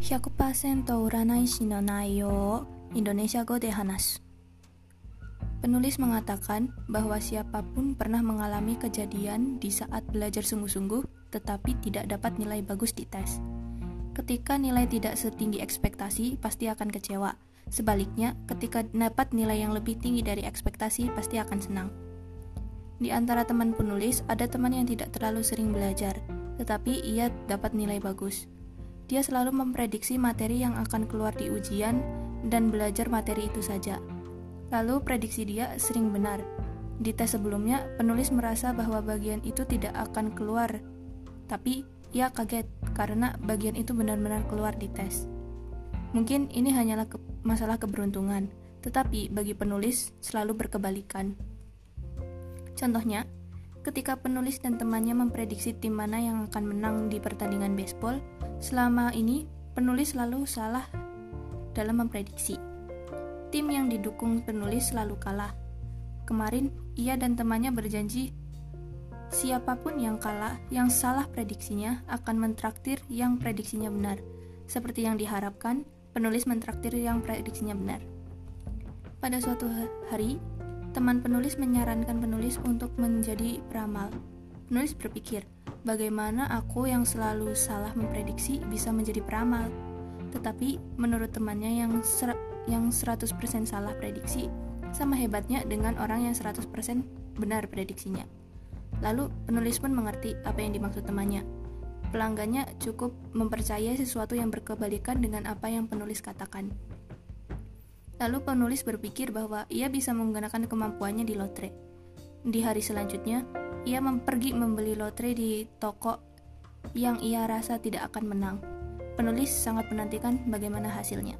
100%占い師の内容を Indonesia Go de Hanas. Penulis mengatakan bahwa siapapun pernah mengalami kejadian di saat belajar sungguh-sungguh tetapi tidak dapat nilai bagus di tes. Ketika nilai tidak setinggi ekspektasi, pasti akan kecewa. Sebaliknya, ketika dapat nilai yang lebih tinggi dari ekspektasi, pasti akan senang. Di antara teman penulis, ada teman yang tidak terlalu sering belajar, tetapi ia dapat nilai bagus. Dia selalu memprediksi materi yang akan keluar di ujian dan belajar materi itu saja. Lalu prediksi dia sering benar. Di tes sebelumnya, penulis merasa bahwa bagian itu tidak akan keluar, tapi ia kaget karena bagian itu benar-benar keluar di tes. Mungkin ini hanyalah ke masalah keberuntungan, tetapi bagi penulis selalu berkebalikan. Contohnya, ketika penulis dan temannya memprediksi tim mana yang akan menang di pertandingan baseball, selama ini penulis selalu salah dalam memprediksi. Tim yang didukung penulis selalu kalah. Kemarin, ia dan temannya berjanji siapa pun yang kalah, yang salah prediksinya akan mentraktir yang prediksinya benar. Seperti yang diharapkan, penulis mentraktir yang prediksinya benar. Pada suatu hari, teman penulis menyarankan penulis untuk menjadi peramal. Penulis berpikir, bagaimana aku yang selalu salah memprediksi bisa menjadi peramal? Tetapi menurut temannya yang ser yang 100% salah prediksi sama hebatnya dengan orang yang 100% benar prediksinya. Lalu penulis pun mengerti apa yang dimaksud temannya. Pelanggannya cukup mempercayai sesuatu yang berkebalikan dengan apa yang penulis katakan. Lalu penulis berpikir bahwa ia bisa menggunakan kemampuannya di lotre. Di hari selanjutnya, ia pergi membeli lotre di toko yang ia rasa tidak akan menang. Penulis sangat menantikan bagaimana hasilnya.